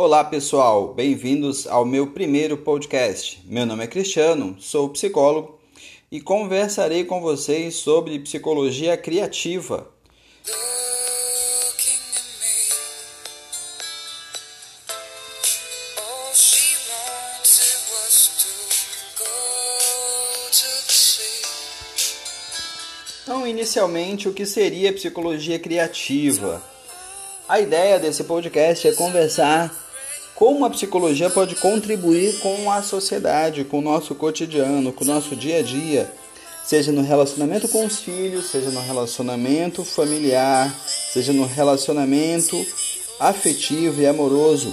Olá pessoal, bem-vindos ao meu primeiro podcast. Meu nome é Cristiano, sou psicólogo e conversarei com vocês sobre psicologia criativa. Então, inicialmente, o que seria psicologia criativa? A ideia desse podcast é conversar como a psicologia pode contribuir com a sociedade, com o nosso cotidiano, com o nosso dia a dia, seja no relacionamento com os filhos, seja no relacionamento familiar, seja no relacionamento afetivo e amoroso.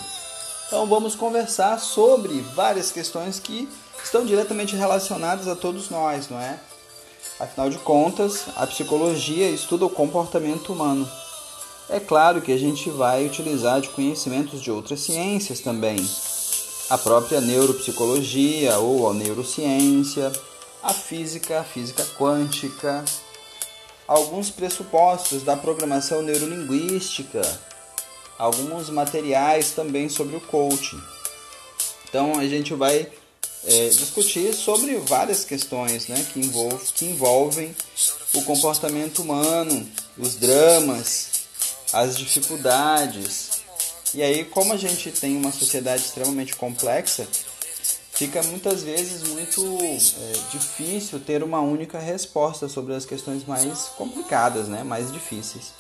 Então vamos conversar sobre várias questões que estão diretamente relacionadas a todos nós, não é? Afinal de contas, a psicologia estuda o comportamento humano. É claro que a gente vai utilizar de conhecimentos de outras ciências também. A própria neuropsicologia ou a neurociência, a física, a física quântica, alguns pressupostos da programação neurolinguística, alguns materiais também sobre o coaching. Então a gente vai é, discutir sobre várias questões né, que, que envolvem o comportamento humano, os dramas, as dificuldades. E aí, como a gente tem uma sociedade extremamente complexa, fica muitas vezes muito é, difícil ter uma única resposta sobre as questões mais complicadas, né? mais difíceis.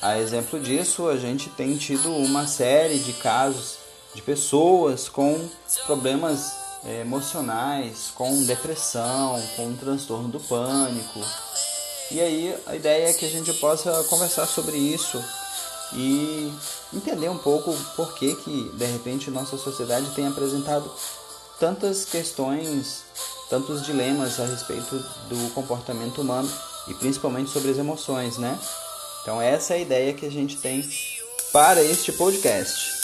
A exemplo disso, a gente tem tido uma série de casos de pessoas com problemas é, emocionais, com depressão, com transtorno do pânico, e aí a ideia é que a gente possa conversar sobre isso e entender um pouco por que, que de repente nossa sociedade tem apresentado tantas questões, tantos dilemas a respeito do comportamento humano e principalmente sobre as emoções, né? Então essa é a ideia que a gente tem para este podcast.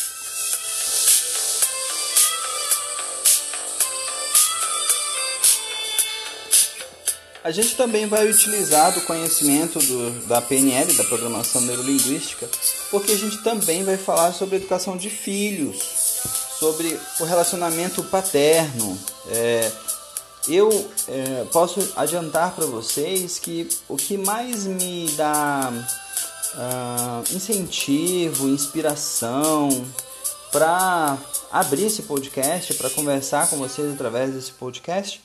A gente também vai utilizar do conhecimento do, da PNL, da Programação Neurolinguística, porque a gente também vai falar sobre educação de filhos, sobre o relacionamento paterno. É, eu é, posso adiantar para vocês que o que mais me dá uh, incentivo, inspiração para abrir esse podcast, para conversar com vocês através desse podcast,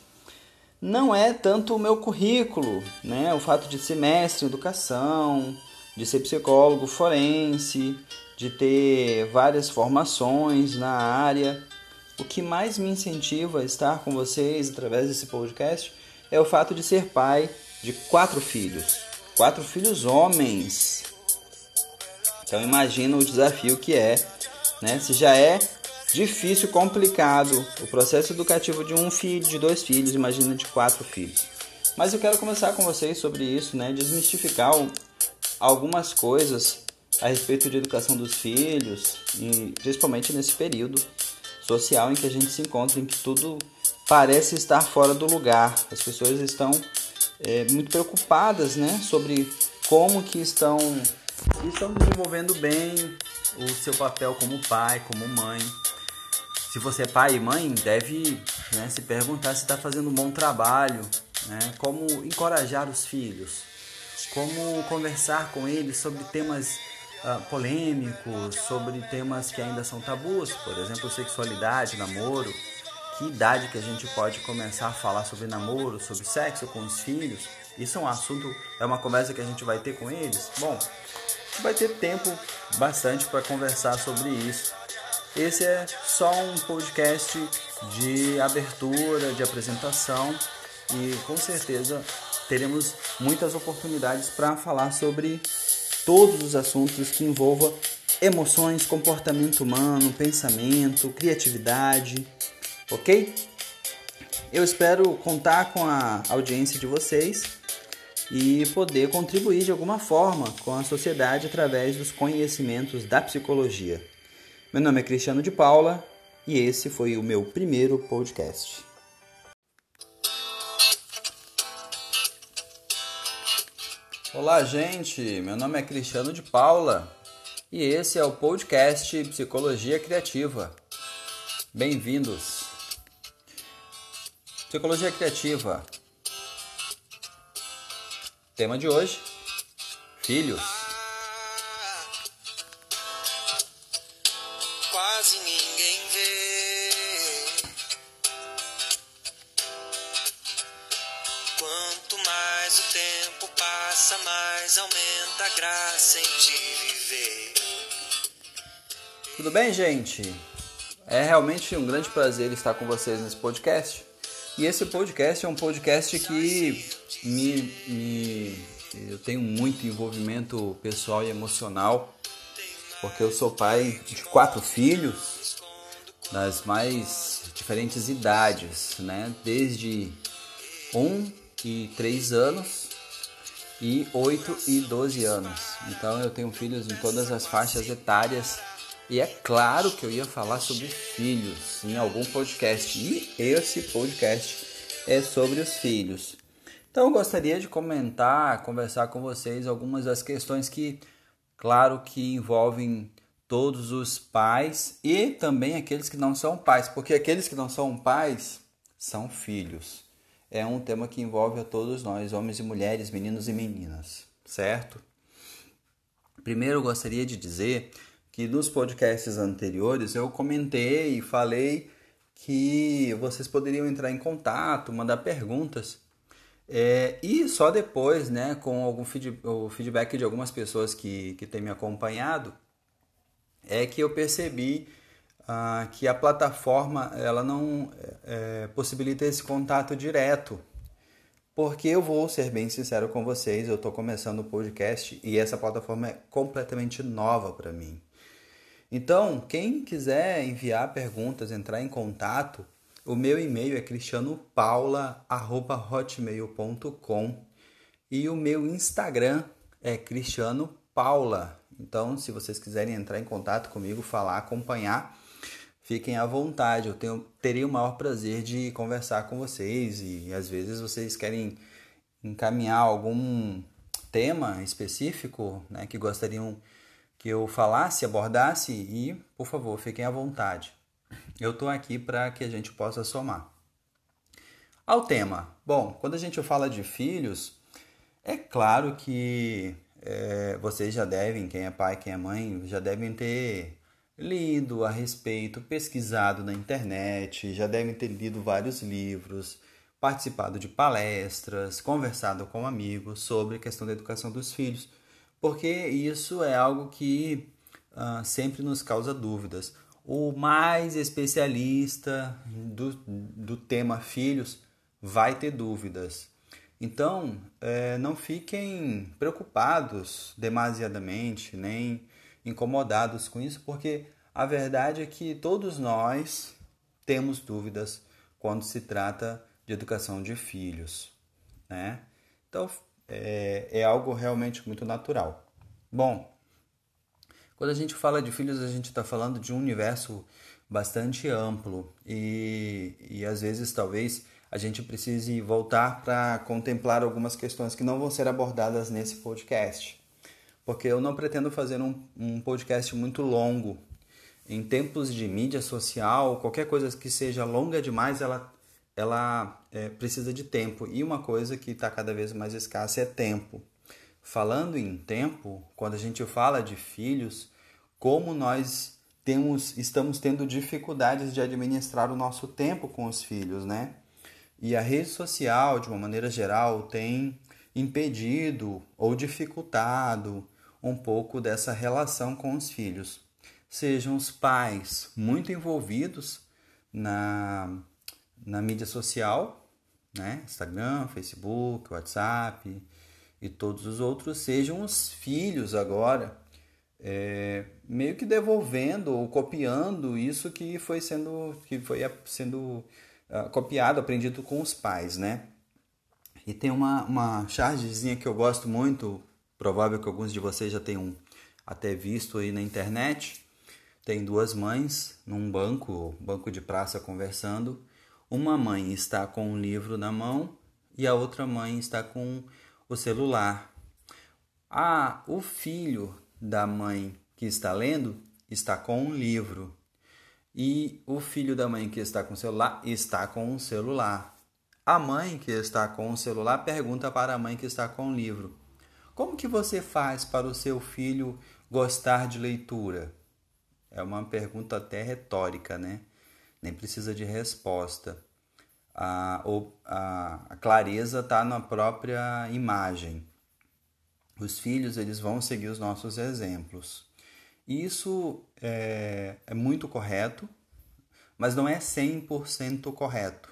não é tanto o meu currículo, né? O fato de ser mestre em educação, de ser psicólogo forense, de ter várias formações na área. O que mais me incentiva a estar com vocês através desse podcast é o fato de ser pai de quatro filhos, quatro filhos homens. Então imagina o desafio que é, né? Se já é difícil, complicado. O processo educativo de um filho, de dois filhos, imagina de quatro filhos. Mas eu quero conversar com vocês sobre isso, né? Desmistificar algumas coisas a respeito de educação dos filhos, e principalmente nesse período social em que a gente se encontra, em que tudo parece estar fora do lugar. As pessoas estão é, muito preocupadas, né, sobre como que estão estão desenvolvendo bem o seu papel como pai, como mãe. Se você é pai e mãe, deve né, se perguntar se está fazendo um bom trabalho, né? como encorajar os filhos, como conversar com eles sobre temas uh, polêmicos, sobre temas que ainda são tabus, por exemplo, sexualidade, namoro. Que idade que a gente pode começar a falar sobre namoro, sobre sexo com os filhos? Isso é um assunto, é uma conversa que a gente vai ter com eles? Bom, vai ter tempo bastante para conversar sobre isso. Esse é só um podcast de abertura, de apresentação e com certeza teremos muitas oportunidades para falar sobre todos os assuntos que envolvam emoções, comportamento humano, pensamento, criatividade, ok? Eu espero contar com a audiência de vocês e poder contribuir de alguma forma com a sociedade através dos conhecimentos da psicologia. Meu nome é Cristiano de Paula e esse foi o meu primeiro podcast. Olá, gente. Meu nome é Cristiano de Paula e esse é o podcast Psicologia Criativa. Bem-vindos. Psicologia Criativa. Tema de hoje: Filhos. Quase ninguém vê. Quanto mais o tempo passa, mais aumenta a graça em te viver. Tudo bem, gente? É realmente um grande prazer estar com vocês nesse podcast. E esse podcast é um podcast que me, me eu tenho muito envolvimento pessoal e emocional, porque eu sou pai de quatro filhos das mais diferentes idades, né? Desde um e três anos e 8 e 12 anos. Então eu tenho filhos em todas as faixas etárias e é claro que eu ia falar sobre filhos em algum podcast e esse podcast é sobre os filhos. Então eu gostaria de comentar, conversar com vocês algumas das questões que, claro, que envolvem todos os pais e também aqueles que não são pais, porque aqueles que não são pais são filhos é um tema que envolve a todos nós, homens e mulheres, meninos e meninas, certo? Primeiro eu gostaria de dizer que nos podcasts anteriores eu comentei e falei que vocês poderiam entrar em contato, mandar perguntas. É, e só depois, né, com algum feed, o feedback de algumas pessoas que, que têm me acompanhado, é que eu percebi ah, que a plataforma ela não é, possibilita esse contato direto. Porque eu vou ser bem sincero com vocês, eu estou começando o podcast e essa plataforma é completamente nova para mim. Então, quem quiser enviar perguntas, entrar em contato, o meu e-mail é cristianopaula@hotmail.com e o meu Instagram é cristianopaula. Então, se vocês quiserem entrar em contato comigo, falar, acompanhar, fiquem à vontade. Eu tenho, teria o maior prazer de conversar com vocês e às vezes vocês querem encaminhar algum tema específico né, que gostariam que eu falasse, abordasse e, por favor, fiquem à vontade. Eu estou aqui para que a gente possa somar. Ao tema. Bom, quando a gente fala de filhos, é claro que é, vocês já devem, quem é pai, quem é mãe, já devem ter lido a respeito, pesquisado na internet, já devem ter lido vários livros, participado de palestras, conversado com amigos sobre a questão da educação dos filhos, porque isso é algo que uh, sempre nos causa dúvidas. O mais especialista do, do tema filhos vai ter dúvidas. Então, é, não fiquem preocupados demasiadamente, nem incomodados com isso, porque a verdade é que todos nós temos dúvidas quando se trata de educação de filhos, né? Então é, é algo realmente muito natural. Bom, quando a gente fala de filhos, a gente está falando de um universo bastante amplo e, e às vezes talvez a gente precise voltar para contemplar algumas questões que não vão ser abordadas nesse podcast porque eu não pretendo fazer um, um podcast muito longo. Em tempos de mídia social, qualquer coisa que seja longa demais, ela, ela é, precisa de tempo. E uma coisa que está cada vez mais escassa é tempo. Falando em tempo, quando a gente fala de filhos, como nós temos, estamos tendo dificuldades de administrar o nosso tempo com os filhos, né? E a rede social, de uma maneira geral, tem impedido ou dificultado um pouco dessa relação com os filhos. Sejam os pais muito envolvidos na, na mídia social, né? Instagram, Facebook, WhatsApp e todos os outros, sejam os filhos agora é, meio que devolvendo ou copiando isso que foi sendo que foi sendo uh, copiado, aprendido com os pais, né? E tem uma, uma chargezinha que eu gosto muito, Provável que alguns de vocês já tenham até visto aí na internet. Tem duas mães num banco, banco de praça conversando. Uma mãe está com um livro na mão e a outra mãe está com o celular. Ah, o filho da mãe que está lendo está com um livro. E o filho da mãe que está com o celular está com um celular. A mãe que está com o celular pergunta para a mãe que está com o livro: Como que você faz para o seu filho gostar de leitura? É uma pergunta até retórica, né? Nem precisa de resposta. A, a, a clareza está na própria imagem. Os filhos eles vão seguir os nossos exemplos. Isso é, é muito correto, mas não é 100% correto.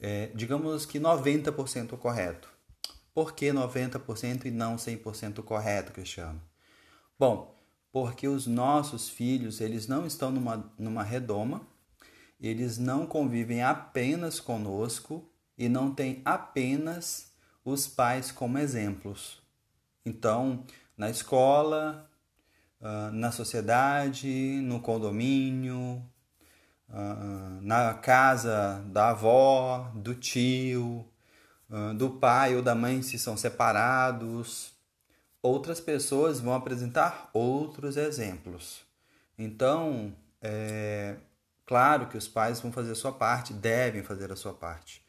É, digamos que 90% correto. Por que 90% e não 100% correto, Cristiano? Bom, porque os nossos filhos, eles não estão numa, numa redoma, eles não convivem apenas conosco e não têm apenas os pais como exemplos. Então, na escola, ah, na sociedade, no condomínio, ah, na casa da avó, do tio, ah, do pai ou da mãe se são separados. Outras pessoas vão apresentar outros exemplos. Então, é claro que os pais vão fazer a sua parte, devem fazer a sua parte,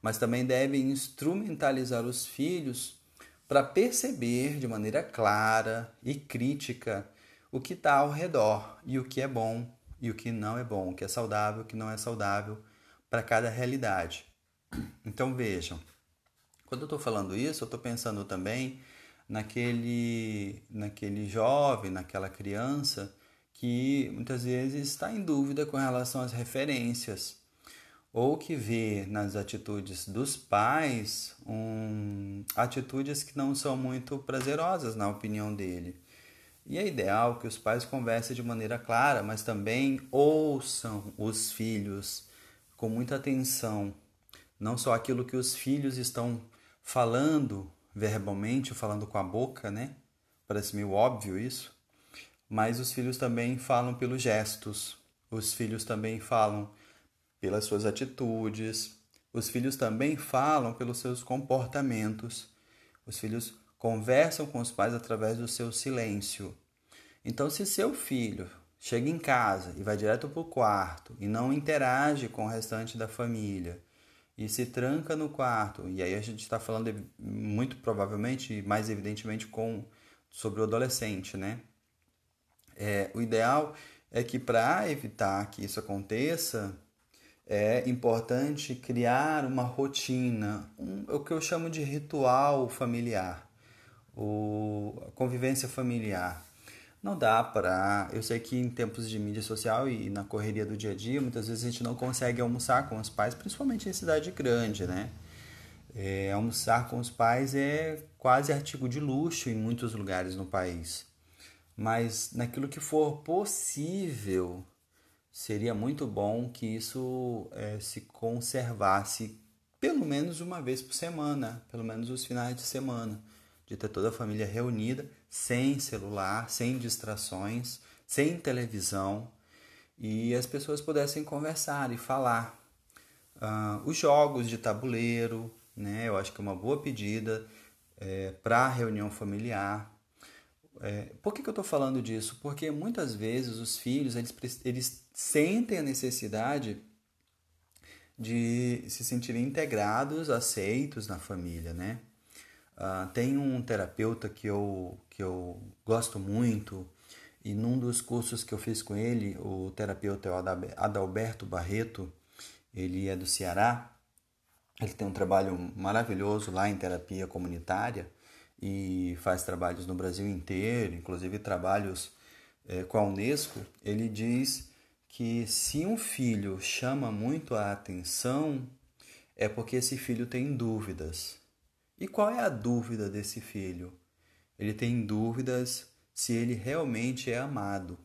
mas também devem instrumentalizar os filhos para perceber de maneira clara e crítica o que está ao redor e o que é bom e o que não é bom, o que é saudável, o que não é saudável para cada realidade. Então vejam, quando eu estou falando isso, eu estou pensando também naquele, naquele jovem, naquela criança que muitas vezes está em dúvida com relação às referências ou que vê nas atitudes dos pais um, atitudes que não são muito prazerosas na opinião dele. E é ideal que os pais conversem de maneira clara, mas também ouçam os filhos com muita atenção, não só aquilo que os filhos estão falando verbalmente, falando com a boca, né? Parece meio óbvio isso, mas os filhos também falam pelos gestos, os filhos também falam pelas suas atitudes. Os filhos também falam pelos seus comportamentos. Os filhos conversam com os pais através do seu silêncio. Então, se seu filho chega em casa e vai direto para o quarto e não interage com o restante da família e se tranca no quarto, e aí a gente está falando muito provavelmente, mais evidentemente, com sobre o adolescente, né? É, o ideal é que para evitar que isso aconteça, é importante criar uma rotina, um, o que eu chamo de ritual familiar, o, a convivência familiar. Não dá para. Eu sei que em tempos de mídia social e na correria do dia a dia, muitas vezes a gente não consegue almoçar com os pais, principalmente em cidade grande, né? É, almoçar com os pais é quase artigo de luxo em muitos lugares no país. Mas naquilo que for possível, seria muito bom que isso é, se conservasse pelo menos uma vez por semana, pelo menos os finais de semana, de ter toda a família reunida, sem celular, sem distrações, sem televisão, e as pessoas pudessem conversar e falar. Uh, os jogos de tabuleiro, né, eu acho que é uma boa pedida é, para a reunião familiar, é, por que, que eu estou falando disso? Porque muitas vezes os filhos eles, eles sentem a necessidade de se sentirem integrados, aceitos na família, né? Uh, tem um terapeuta que eu, que eu gosto muito e num dos cursos que eu fiz com ele, o terapeuta é o Adalberto Barreto, ele é do Ceará, ele tem um trabalho maravilhoso lá em terapia comunitária e faz trabalhos no Brasil inteiro, inclusive trabalhos é, com a Unesco, ele diz que se um filho chama muito a atenção, é porque esse filho tem dúvidas. E qual é a dúvida desse filho? Ele tem dúvidas se ele realmente é amado.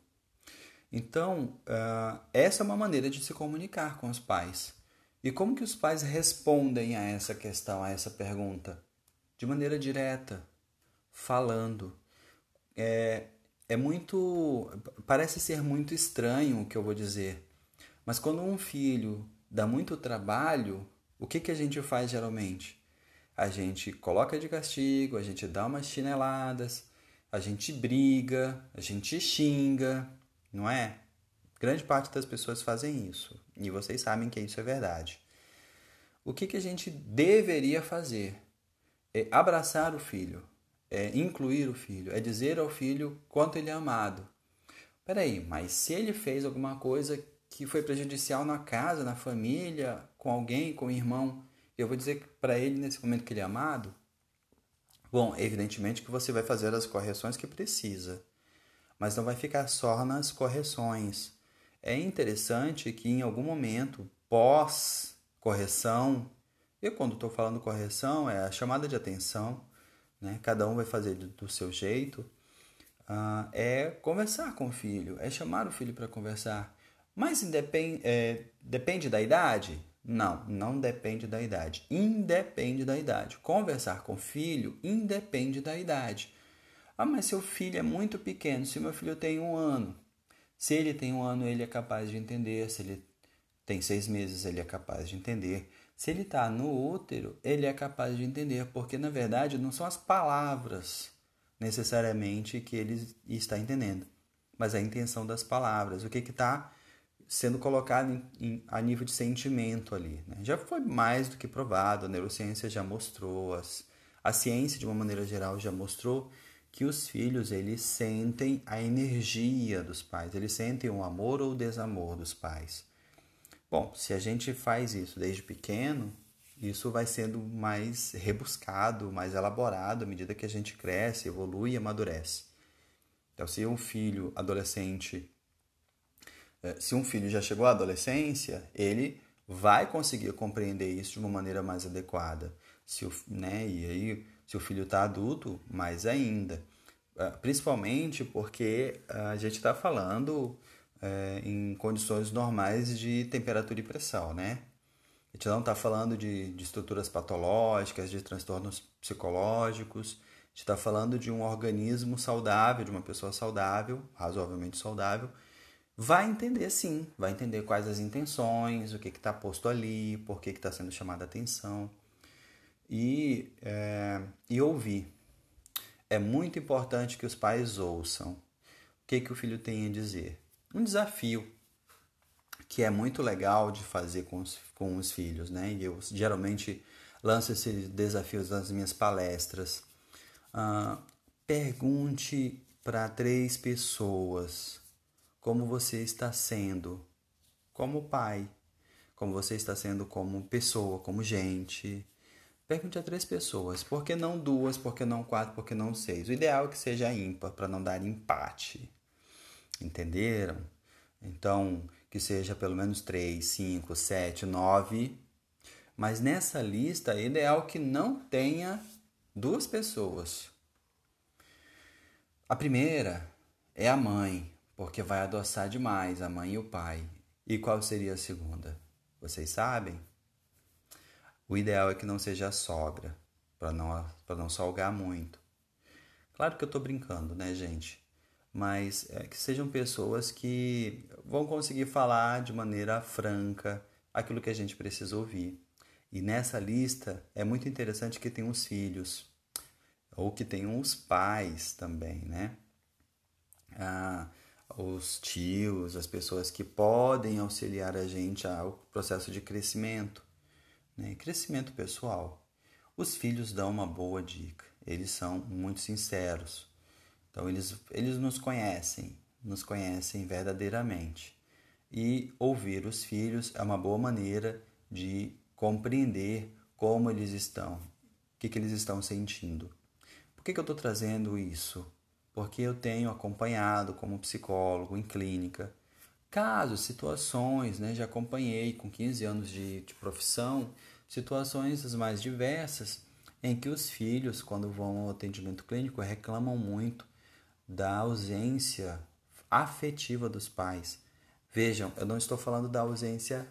Então, uh, essa é uma maneira de se comunicar com os pais. E como que os pais respondem a essa questão, a essa pergunta? De maneira direta, falando. É, é muito. Parece ser muito estranho o que eu vou dizer, mas quando um filho dá muito trabalho, o que, que a gente faz geralmente? A gente coloca de castigo, a gente dá umas chineladas, a gente briga, a gente xinga, não é? Grande parte das pessoas fazem isso e vocês sabem que isso é verdade. O que, que a gente deveria fazer? É abraçar o filho, é incluir o filho, é dizer ao filho quanto ele é amado. Peraí, mas se ele fez alguma coisa que foi prejudicial na casa, na família, com alguém, com o irmão, eu vou dizer para ele nesse momento que ele é amado? Bom, evidentemente que você vai fazer as correções que precisa, mas não vai ficar só nas correções. É interessante que em algum momento, pós correção, eu quando estou falando correção é a chamada de atenção, né? cada um vai fazer do, seu jeito, uh, é conversar com o filho, é chamar o filho para conversar. Mas independ, é, depende da idade? Não, não depende da idade. Independe da idade. Conversar com o filho independe da idade. Ah, mas seu filho é muito pequeno. Se meu filho tem um ano, se ele tem um ano, ele é capaz de entender. Se ele tem seis meses, ele é capaz de entender. Se ele está no útero, ele é capaz de entender, porque na verdade não são as palavras necessariamente que ele está entendendo, mas a intenção das palavras, o que está sendo colocado em, em, a nível de sentimento ali. Né? Já foi mais do que provado, a neurociência já mostrou, as, a ciência de uma maneira geral já mostrou que os filhos eles sentem a energia dos pais, eles sentem o amor ou o desamor dos pais. Bom, se a gente faz isso desde pequeno, isso vai sendo mais rebuscado, mais elaborado à medida que a gente cresce, evolui e amadurece. Então, se um filho adolescente, eh, se um filho já chegou à adolescência, ele vai conseguir compreender isso de uma maneira mais adequada. Se o, né, e aí, se o filho está adulto, mais ainda. Ah, principalmente porque a gente está falando é, em condições normais de temperatura e pressão, né? A gente não está falando de, de estruturas patológicas, de transtornos psicológicos, a gente está falando de um organismo saudável, de uma pessoa saudável, razoavelmente saudável, vai entender sim, vai entender quais as intenções, o que está posto ali, por que está sendo chamada a atenção. E, é, e ouvir. É muito importante que os pais ouçam o que, que o filho tem a dizer um desafio que é muito legal de fazer com os, com os filhos, né? E eu geralmente lanço esses desafios nas minhas palestras. Uh, pergunte para três pessoas como você está sendo como pai, como você está sendo como pessoa, como gente. Pergunte a três pessoas. Por que não duas? Por que não quatro? Por que não seis? O ideal é que seja ímpar, para não dar empate. Entenderam? Então, que seja pelo menos 3, 5, 7, 9. Mas nessa lista ideal que não tenha duas pessoas. A primeira é a mãe, porque vai adoçar demais a mãe e o pai. E qual seria a segunda? Vocês sabem? O ideal é que não seja a sogra, para não, não salgar muito. Claro que eu estou brincando, né, gente? Mas é, que sejam pessoas que vão conseguir falar de maneira franca aquilo que a gente precisa ouvir. E nessa lista é muito interessante que tem os filhos, ou que tem os pais também, né? Ah, os tios, as pessoas que podem auxiliar a gente ao processo de crescimento, né? crescimento pessoal. Os filhos dão uma boa dica, eles são muito sinceros então eles, eles nos conhecem, nos conhecem verdadeiramente. E ouvir os filhos é uma boa maneira de compreender como eles estão, o que, que eles estão sentindo. Por que, que eu estou trazendo isso? Porque eu tenho acompanhado como psicólogo em clínica casos, situações, né? já acompanhei com 15 anos de, de profissão, situações as mais diversas em que os filhos, quando vão ao atendimento clínico, reclamam muito da ausência afetiva dos pais. Vejam, eu não estou falando da ausência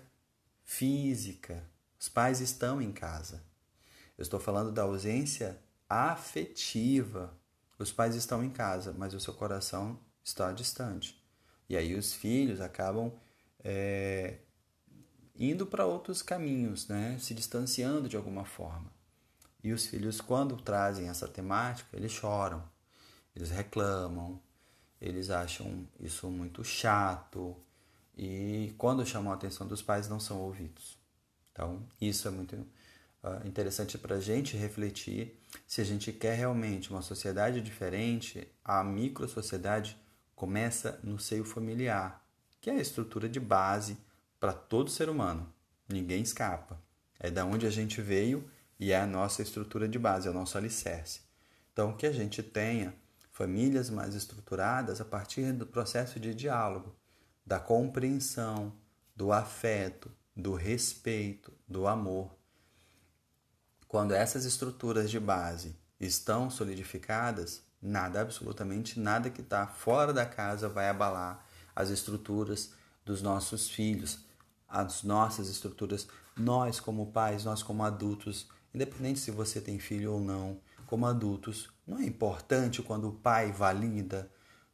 física. Os pais estão em casa. Eu estou falando da ausência afetiva. Os pais estão em casa, mas o seu coração está distante. E aí os filhos acabam é, indo para outros caminhos, né? se distanciando de alguma forma. E os filhos, quando trazem essa temática, eles choram eles reclamam, eles acham isso muito chato e quando chamam a atenção dos pais não são ouvidos. Então, isso é muito uh, interessante para a gente refletir se a gente quer realmente uma sociedade diferente, a micro-sociedade começa no seio familiar, que é a estrutura de base para todo ser humano. Ninguém escapa. É da onde a gente veio e é a nossa estrutura de base, é o nosso alicerce. Então, que a gente tenha famílias mais estruturadas a partir do processo de diálogo, da compreensão, do afeto, do respeito, do amor. Quando essas estruturas de base estão solidificadas, nada, absolutamente nada que está fora da casa vai abalar as estruturas dos nossos filhos, as nossas estruturas, nós como pais, nós como adultos, independente se você tem filho ou não, como adultos, não é importante quando o pai valida,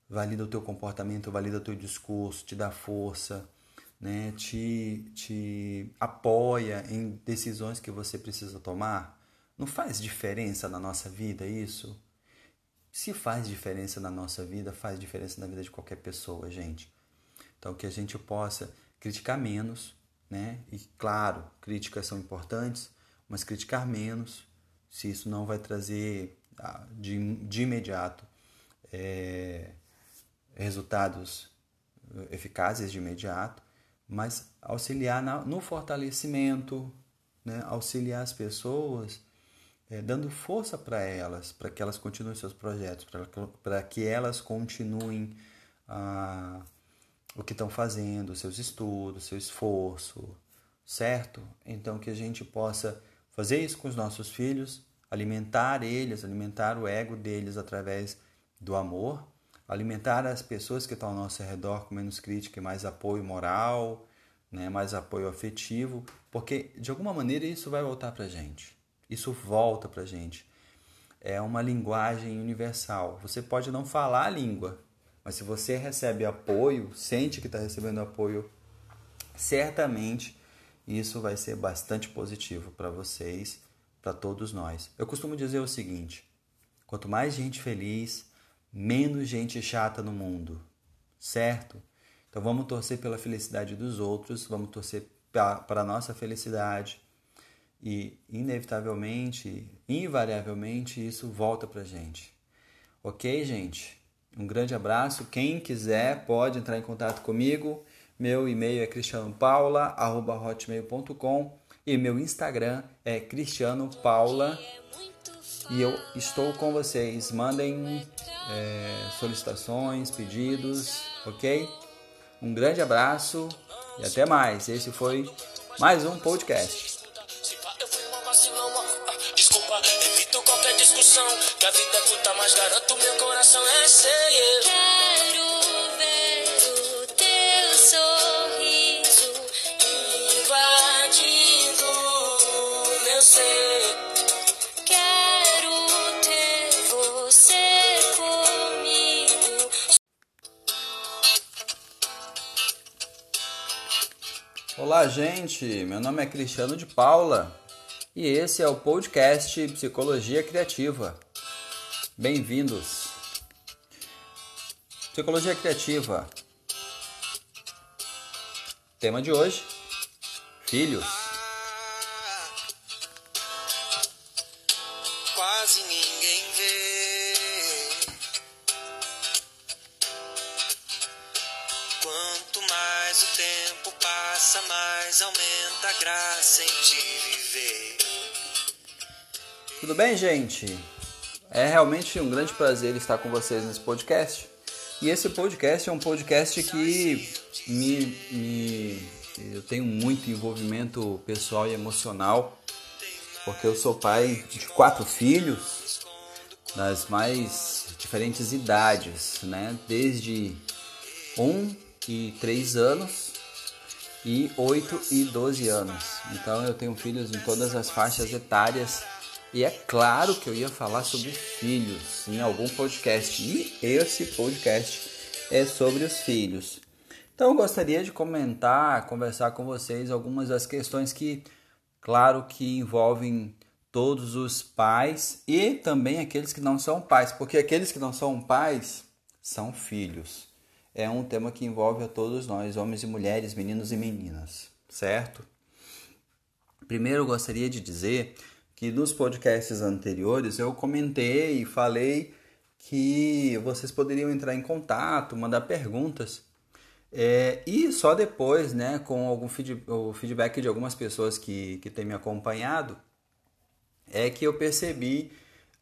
valida o teu comportamento, valida o teu discurso, te dá força, né? te, te apoia em decisões que você precisa tomar? Não faz diferença na nossa vida isso? Se faz diferença na nossa vida, faz diferença na vida de qualquer pessoa, gente. Então, que a gente possa criticar menos, né? E claro, críticas são importantes, mas criticar menos, se isso não vai trazer de, de imediato é, resultados eficazes de imediato, mas auxiliar na, no fortalecimento, né? auxiliar as pessoas, é, dando força para elas, para que elas continuem seus projetos, para que elas continuem ah, o que estão fazendo, seus estudos, seu esforço, certo? Então que a gente possa fazer isso com os nossos filhos, alimentar eles, alimentar o ego deles através do amor, alimentar as pessoas que estão ao nosso redor com menos crítica e mais apoio moral, né, mais apoio afetivo, porque de alguma maneira isso vai voltar para gente. Isso volta para gente. É uma linguagem universal. Você pode não falar a língua, mas se você recebe apoio, sente que está recebendo apoio, certamente isso vai ser bastante positivo para vocês, para todos nós. Eu costumo dizer o seguinte: quanto mais gente feliz, menos gente chata no mundo, certo? Então vamos torcer pela felicidade dos outros, vamos torcer para a nossa felicidade e, inevitavelmente, invariavelmente, isso volta para gente. Ok, gente? Um grande abraço. Quem quiser pode entrar em contato comigo. Meu e-mail é cristianopaula.hotmail.com e meu Instagram é cristianopaula. E eu estou com vocês. Mandem é, solicitações, pedidos, ok? Um grande abraço e até mais. Esse foi mais um podcast. Que a vida curta, mas garanto meu coração é Olá, gente. Meu nome é Cristiano de Paula e esse é o podcast Psicologia Criativa. Bem-vindos. Psicologia Criativa. Tema de hoje: Filhos. Bem, gente? É realmente um grande prazer estar com vocês nesse podcast. E esse podcast é um podcast que me, me eu tenho muito envolvimento pessoal e emocional, porque eu sou pai de quatro filhos das mais diferentes idades, né? Desde um e três anos e 8 e 12 anos. Então eu tenho filhos em todas as faixas etárias e é claro que eu ia falar sobre filhos em algum podcast. E esse podcast é sobre os filhos. Então eu gostaria de comentar, conversar com vocês algumas das questões que, claro, que envolvem todos os pais e também aqueles que não são pais, porque aqueles que não são pais são filhos. É um tema que envolve a todos nós, homens e mulheres, meninos e meninas, certo? Primeiro eu gostaria de dizer que nos podcasts anteriores eu comentei e falei que vocês poderiam entrar em contato, mandar perguntas. É, e só depois, né, com algum feed, o feedback de algumas pessoas que, que têm me acompanhado, é que eu percebi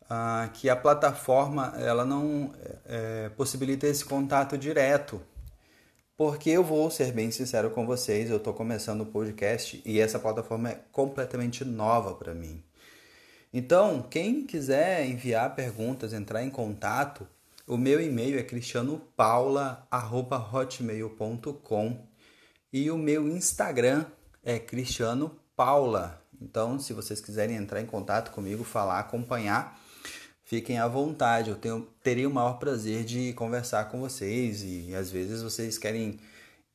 ah, que a plataforma ela não é, possibilita esse contato direto. Porque eu vou ser bem sincero com vocês, eu estou começando o podcast e essa plataforma é completamente nova para mim. Então, quem quiser enviar perguntas, entrar em contato, o meu e-mail é cristianopaula@hotmail.com e o meu Instagram é cristianopaula. Então, se vocês quiserem entrar em contato comigo, falar, acompanhar, fiquem à vontade. Eu tenho, teria o maior prazer de conversar com vocês e às vezes vocês querem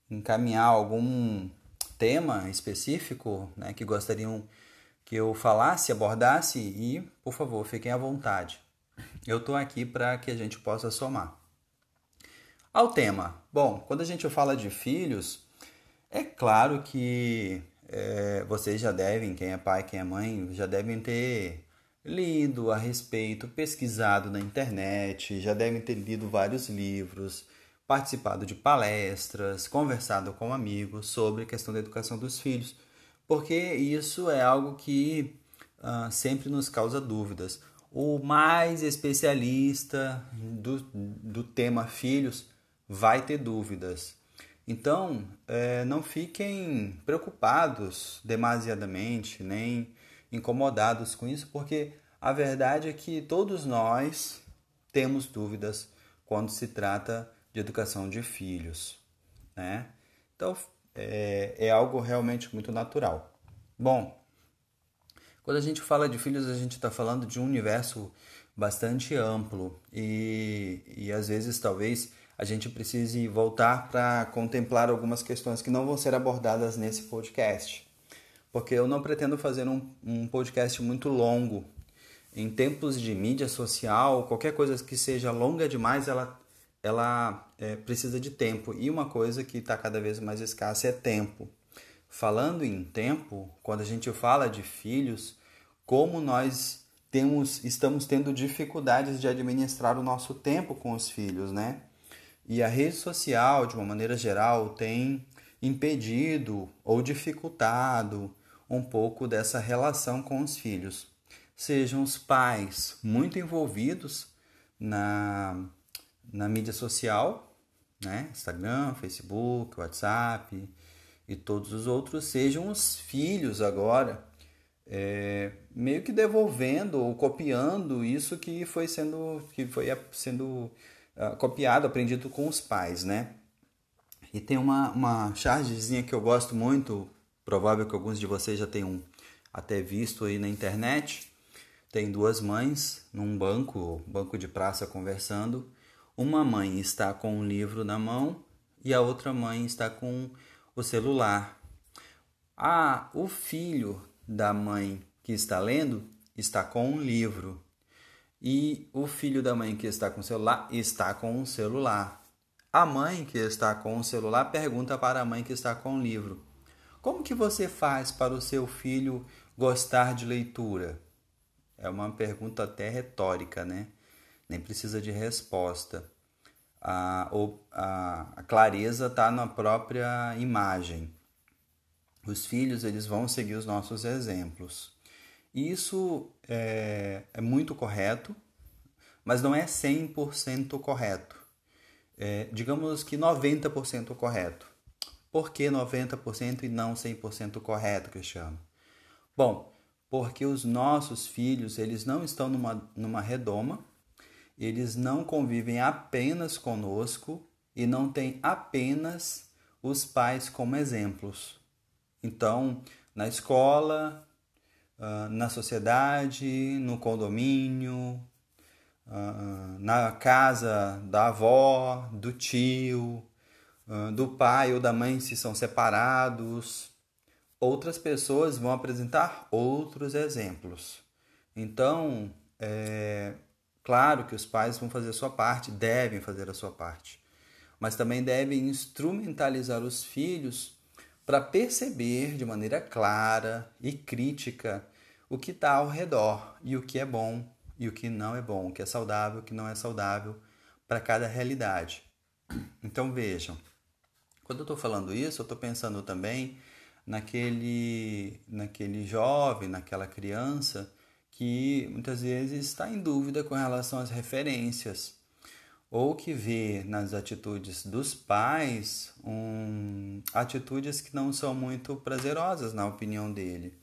encaminhar algum tema específico né, que gostariam que eu falasse, abordasse e, por favor, fiquem à vontade. Eu estou aqui para que a gente possa somar. Ao tema. Bom, quando a gente fala de filhos, é claro que é, vocês já devem, quem é pai, quem é mãe, já devem ter lido a respeito, pesquisado na internet, já devem ter lido vários livros, participado de palestras, conversado com amigos sobre a questão da educação dos filhos porque isso é algo que uh, sempre nos causa dúvidas. O mais especialista do, do tema filhos vai ter dúvidas. Então, é, não fiquem preocupados demasiadamente, nem incomodados com isso, porque a verdade é que todos nós temos dúvidas quando se trata de educação de filhos. Né? Então, é, é algo realmente muito natural. Bom, quando a gente fala de filhos, a gente está falando de um universo bastante amplo e, e às vezes talvez a gente precise voltar para contemplar algumas questões que não vão ser abordadas nesse podcast. Porque eu não pretendo fazer um, um podcast muito longo. Em tempos de mídia social, qualquer coisa que seja longa demais, ela ela é, precisa de tempo. E uma coisa que está cada vez mais escassa é tempo. Falando em tempo, quando a gente fala de filhos, como nós temos, estamos tendo dificuldades de administrar o nosso tempo com os filhos, né? E a rede social, de uma maneira geral, tem impedido ou dificultado um pouco dessa relação com os filhos. Sejam os pais muito envolvidos na na mídia social, né? Instagram, Facebook, WhatsApp e todos os outros, sejam os filhos agora é, meio que devolvendo ou copiando isso que foi sendo que foi sendo uh, copiado, aprendido com os pais, né? E tem uma, uma chargezinha que eu gosto muito, provável que alguns de vocês já tenham até visto aí na internet. Tem duas mães num banco, banco de praça conversando uma mãe está com um livro na mão e a outra mãe está com o celular. Ah, o filho da mãe que está lendo está com um livro. E o filho da mãe que está com o celular está com um celular. A mãe que está com o celular pergunta para a mãe que está com o livro: Como que você faz para o seu filho gostar de leitura? É uma pergunta até retórica, né? Nem precisa de resposta. A, a, a clareza está na própria imagem. Os filhos eles vão seguir os nossos exemplos. Isso é, é muito correto, mas não é 100% correto. É, digamos que 90% correto. Por que 90% e não 100% correto, Cristiano? Bom, porque os nossos filhos eles não estão numa, numa redoma, eles não convivem apenas conosco e não têm apenas os pais como exemplos. Então, na escola, ah, na sociedade, no condomínio, ah, na casa da avó, do tio, ah, do pai ou da mãe se são separados, outras pessoas vão apresentar outros exemplos. Então, é claro que os pais vão fazer a sua parte, devem fazer a sua parte, mas também devem instrumentalizar os filhos para perceber de maneira clara e crítica o que está ao redor e o que é bom e o que não é bom, o que é saudável, o que não é saudável para cada realidade. Então vejam, quando eu estou falando isso, eu estou pensando também naquele, naquele jovem, naquela criança que muitas vezes está em dúvida com relação às referências ou que vê nas atitudes dos pais um, atitudes que não são muito prazerosas na opinião dele.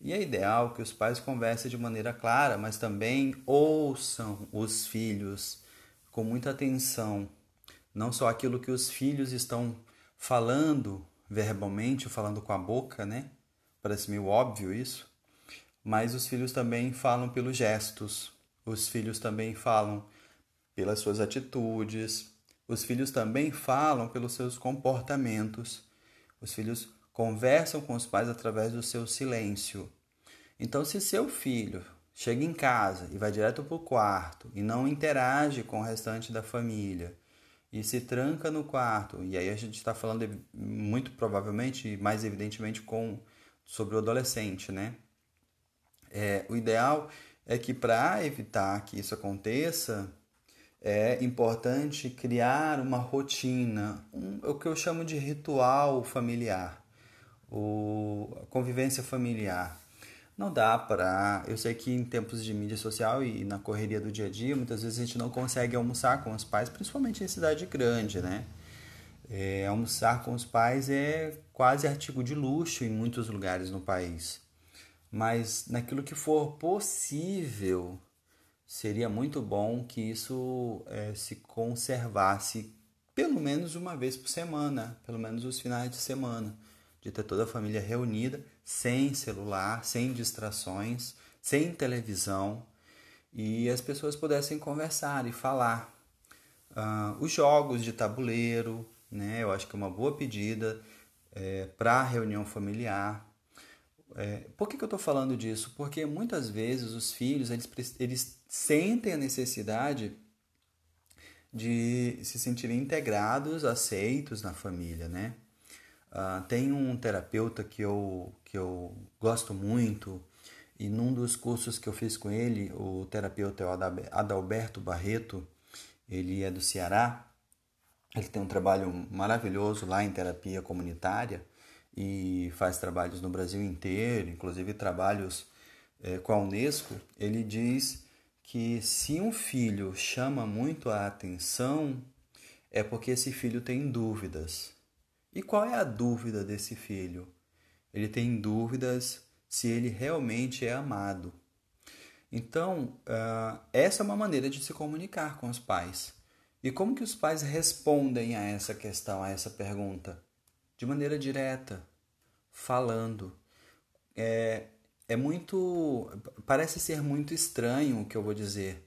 E é ideal que os pais conversem de maneira clara, mas também ouçam os filhos com muita atenção, não só aquilo que os filhos estão falando verbalmente, falando com a boca, né? Parece meio óbvio isso, mas os filhos também falam pelos gestos, os filhos também falam pelas suas atitudes. Os filhos também falam pelos seus comportamentos. Os filhos conversam com os pais através do seu silêncio. Então, se seu filho chega em casa e vai direto para o quarto e não interage com o restante da família e se tranca no quarto, e aí a gente está falando muito provavelmente, mais evidentemente, com sobre o adolescente, né? É, o ideal é que para evitar que isso aconteça, é importante criar uma rotina, um, o que eu chamo de ritual familiar, o, convivência familiar. Não dá para. Eu sei que em tempos de mídia social e na correria do dia a dia, muitas vezes a gente não consegue almoçar com os pais, principalmente em cidade grande, né? É, almoçar com os pais é quase artigo de luxo em muitos lugares no país. Mas naquilo que for possível, seria muito bom que isso é, se conservasse pelo menos uma vez por semana, pelo menos os finais de semana, de ter toda a família reunida, sem celular, sem distrações, sem televisão, e as pessoas pudessem conversar e falar. Uh, os jogos de tabuleiro, né, eu acho que é uma boa pedida é, para reunião familiar. É, por que, que eu estou falando disso? Porque muitas vezes os filhos eles, eles sentem a necessidade de se sentirem integrados, aceitos na família, né? Uh, tem um terapeuta que eu, que eu gosto muito e num dos cursos que eu fiz com ele, o terapeuta é o Adalberto Barreto, ele é do Ceará, ele tem um trabalho maravilhoso lá em terapia comunitária e faz trabalhos no Brasil inteiro, inclusive trabalhos é, com a Unesco, ele diz que se um filho chama muito a atenção, é porque esse filho tem dúvidas. E qual é a dúvida desse filho? Ele tem dúvidas se ele realmente é amado. Então, uh, essa é uma maneira de se comunicar com os pais. E como que os pais respondem a essa questão, a essa pergunta? De maneira direta, falando. É, é muito. Parece ser muito estranho o que eu vou dizer,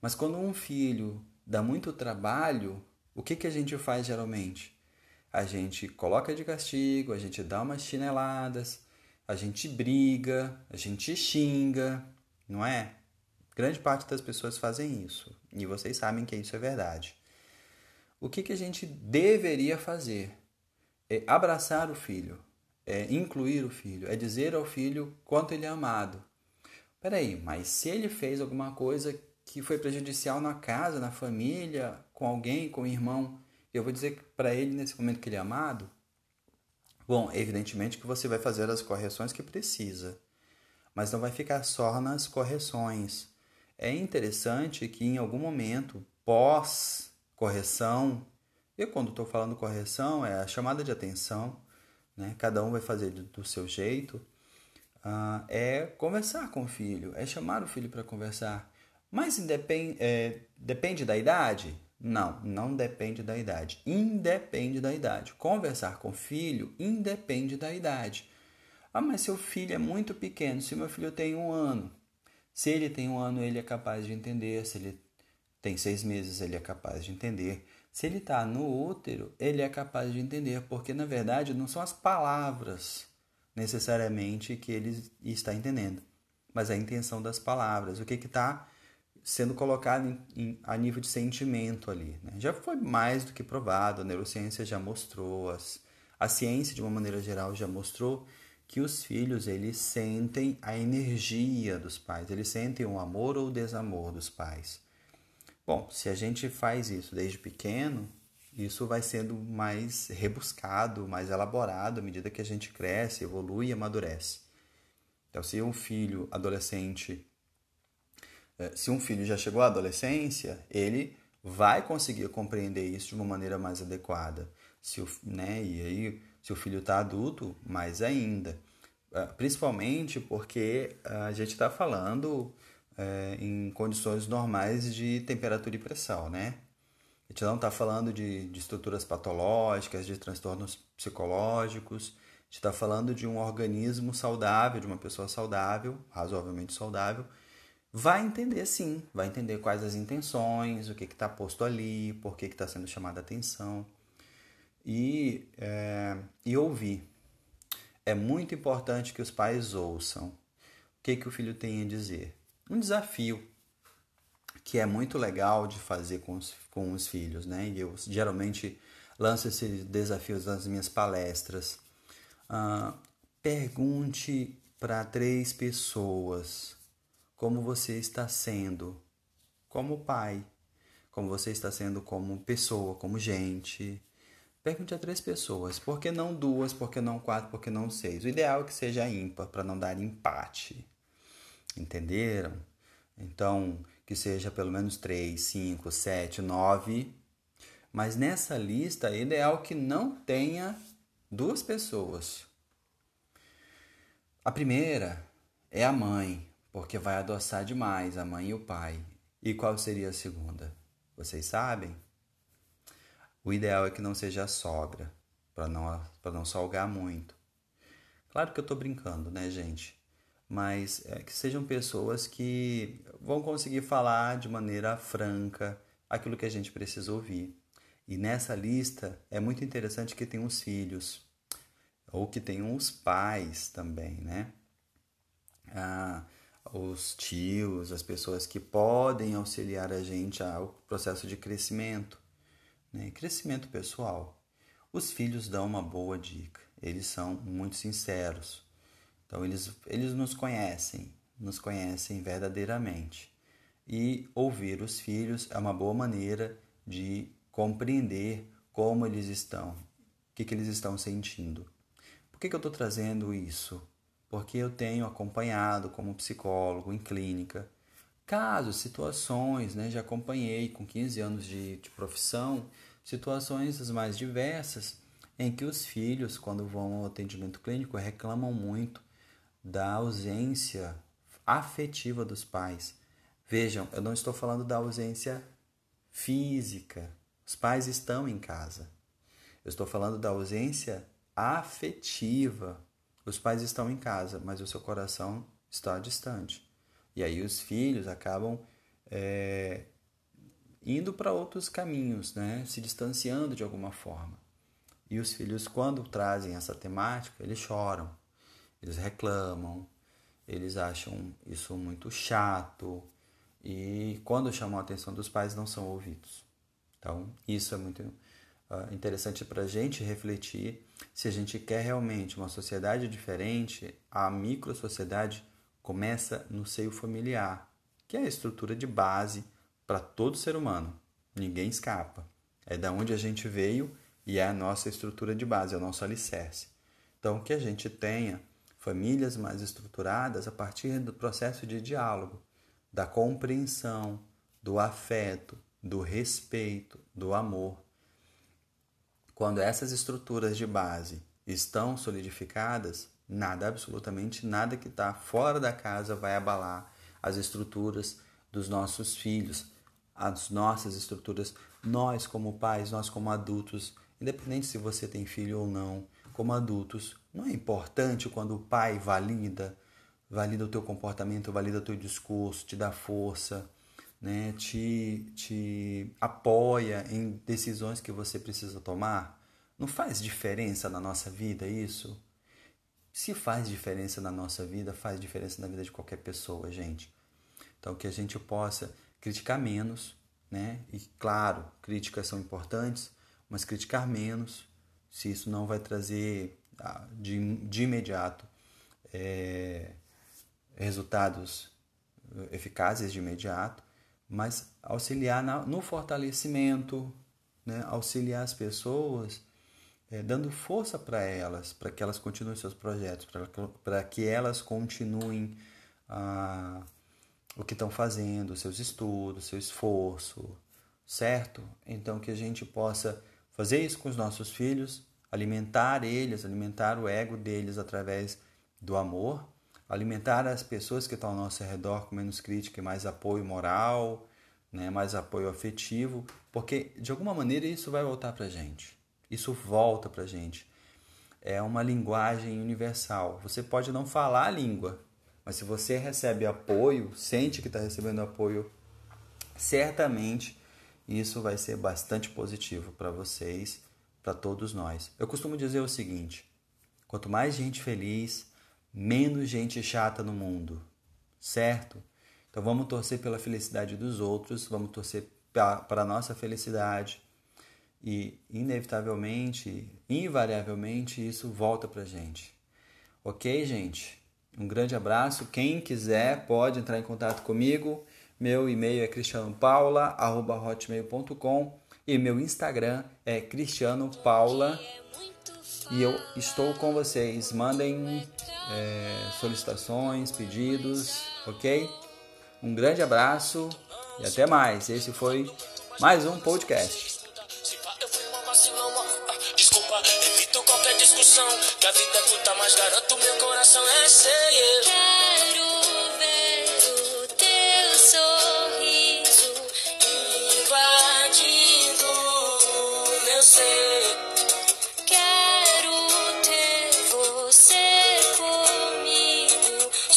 mas quando um filho dá muito trabalho, o que, que a gente faz geralmente? A gente coloca de castigo, a gente dá umas chineladas, a gente briga, a gente xinga, não é? Grande parte das pessoas fazem isso e vocês sabem que isso é verdade. O que, que a gente deveria fazer? É abraçar o filho, é incluir o filho, é dizer ao filho quanto ele é amado. Peraí, mas se ele fez alguma coisa que foi prejudicial na casa, na família, com alguém, com o irmão, eu vou dizer para ele nesse momento que ele é amado? Bom, evidentemente que você vai fazer as correções que precisa, mas não vai ficar só nas correções. É interessante que em algum momento, pós correção, eu quando estou falando correção é a chamada de atenção, né? cada um vai fazer do, seu jeito, uh, é conversar com o filho, é chamar o filho para conversar. Mas independ, é, depende da idade? Não, não depende da idade. Independe da idade. Conversar com o filho independe da idade. Ah, mas seu filho é muito pequeno. Se meu filho tem um ano, se ele tem um ano, ele é capaz de entender. Se ele tem seis meses, ele é capaz de entender. Se ele está no útero, ele é capaz de entender, porque na verdade não são as palavras necessariamente que ele está entendendo, mas a intenção das palavras, o que está sendo colocado em, em, a nível de sentimento ali. Né? Já foi mais do que provado, a neurociência já mostrou, as, a ciência de uma maneira geral já mostrou que os filhos eles sentem a energia dos pais, eles sentem o amor ou o desamor dos pais. Bom, se a gente faz isso desde pequeno, isso vai sendo mais rebuscado, mais elaborado à medida que a gente cresce, evolui e amadurece. Então, se um filho adolescente, eh, se um filho já chegou à adolescência, ele vai conseguir compreender isso de uma maneira mais adequada. Se o, né, e aí, se o filho está adulto, mais ainda. Eh, principalmente porque a gente está falando é, em condições normais de temperatura e pressão, né? A gente não está falando de, de estruturas patológicas, de transtornos psicológicos, a gente está falando de um organismo saudável, de uma pessoa saudável, razoavelmente saudável, vai entender sim, vai entender quais as intenções, o que está posto ali, por que está sendo chamada a atenção e, é, e ouvir. É muito importante que os pais ouçam o que, que o filho tem a dizer. Um desafio que é muito legal de fazer com os, com os filhos, né? E eu geralmente lanço esses desafios nas minhas palestras. Uh, pergunte para três pessoas como você está sendo como pai, como você está sendo como pessoa, como gente. Pergunte a três pessoas. Por que não duas? Por que não quatro? Por que não seis? O ideal é que seja ímpar, para não dar empate. Entenderam? Então, que seja pelo menos 3, 5, 7, 9. Mas nessa lista é ideal que não tenha duas pessoas. A primeira é a mãe, porque vai adoçar demais a mãe e o pai. E qual seria a segunda? Vocês sabem? O ideal é que não seja a sogra, para não, não salgar muito. Claro que eu estou brincando, né, gente? Mas é, que sejam pessoas que vão conseguir falar de maneira franca aquilo que a gente precisa ouvir. E nessa lista é muito interessante que tem os filhos, ou que tenham os pais também, né? Ah, os tios, as pessoas que podem auxiliar a gente ao processo de crescimento, né? crescimento pessoal. Os filhos dão uma boa dica, eles são muito sinceros. Então eles, eles nos conhecem, nos conhecem verdadeiramente. E ouvir os filhos é uma boa maneira de compreender como eles estão, o que, que eles estão sentindo. Por que, que eu estou trazendo isso? Porque eu tenho acompanhado como psicólogo em clínica casos, situações, né? já acompanhei com 15 anos de, de profissão, situações as mais diversas em que os filhos, quando vão ao atendimento clínico, reclamam muito da ausência afetiva dos pais. Vejam, eu não estou falando da ausência física. Os pais estão em casa. Eu estou falando da ausência afetiva. Os pais estão em casa, mas o seu coração está distante. E aí os filhos acabam é, indo para outros caminhos, né? se distanciando de alguma forma. E os filhos, quando trazem essa temática, eles choram eles reclamam, eles acham isso muito chato e quando chamam a atenção dos pais não são ouvidos. Então, isso é muito uh, interessante para a gente refletir se a gente quer realmente uma sociedade diferente, a micro-sociedade começa no seio familiar, que é a estrutura de base para todo ser humano. Ninguém escapa. É da onde a gente veio e é a nossa estrutura de base, é o nosso alicerce. Então, que a gente tenha famílias mais estruturadas a partir do processo de diálogo, da compreensão, do afeto, do respeito, do amor. Quando essas estruturas de base estão solidificadas, nada, absolutamente nada que está fora da casa vai abalar as estruturas dos nossos filhos, as nossas estruturas, nós como pais, nós como adultos, independente se você tem filho ou não, como adultos, não é importante quando o pai valida, valida o teu comportamento, valida o teu discurso, te dá força, né? te, te apoia em decisões que você precisa tomar? Não faz diferença na nossa vida isso? Se faz diferença na nossa vida, faz diferença na vida de qualquer pessoa, gente. Então, que a gente possa criticar menos, né? E claro, críticas são importantes, mas criticar menos, se isso não vai trazer ah, de, de imediato é, resultados eficazes de imediato, mas auxiliar na, no fortalecimento, né? auxiliar as pessoas, é, dando força para elas, para que elas continuem seus projetos, para que elas continuem ah, o que estão fazendo, seus estudos, seu esforço, certo? Então que a gente possa fazer isso com os nossos filhos, alimentar eles, alimentar o ego deles através do amor, alimentar as pessoas que estão ao nosso redor com menos crítica e mais apoio moral, né, mais apoio afetivo, porque de alguma maneira isso vai voltar para gente. Isso volta para gente. É uma linguagem universal. Você pode não falar a língua, mas se você recebe apoio, sente que está recebendo apoio, certamente isso vai ser bastante positivo para vocês, para todos nós. Eu costumo dizer o seguinte: quanto mais gente feliz, menos gente chata no mundo, certo? Então vamos torcer pela felicidade dos outros, vamos torcer para a nossa felicidade e inevitavelmente, invariavelmente, isso volta para gente. Ok, gente? Um grande abraço. Quem quiser pode entrar em contato comigo. Meu e-mail é cristianopaula.hotmail.com e meu Instagram é cristianopaula. E eu estou com vocês. Mandem é, solicitações, pedidos, ok? Um grande abraço e até mais. Esse foi mais um podcast. Que a vida é mas garanto meu coração é.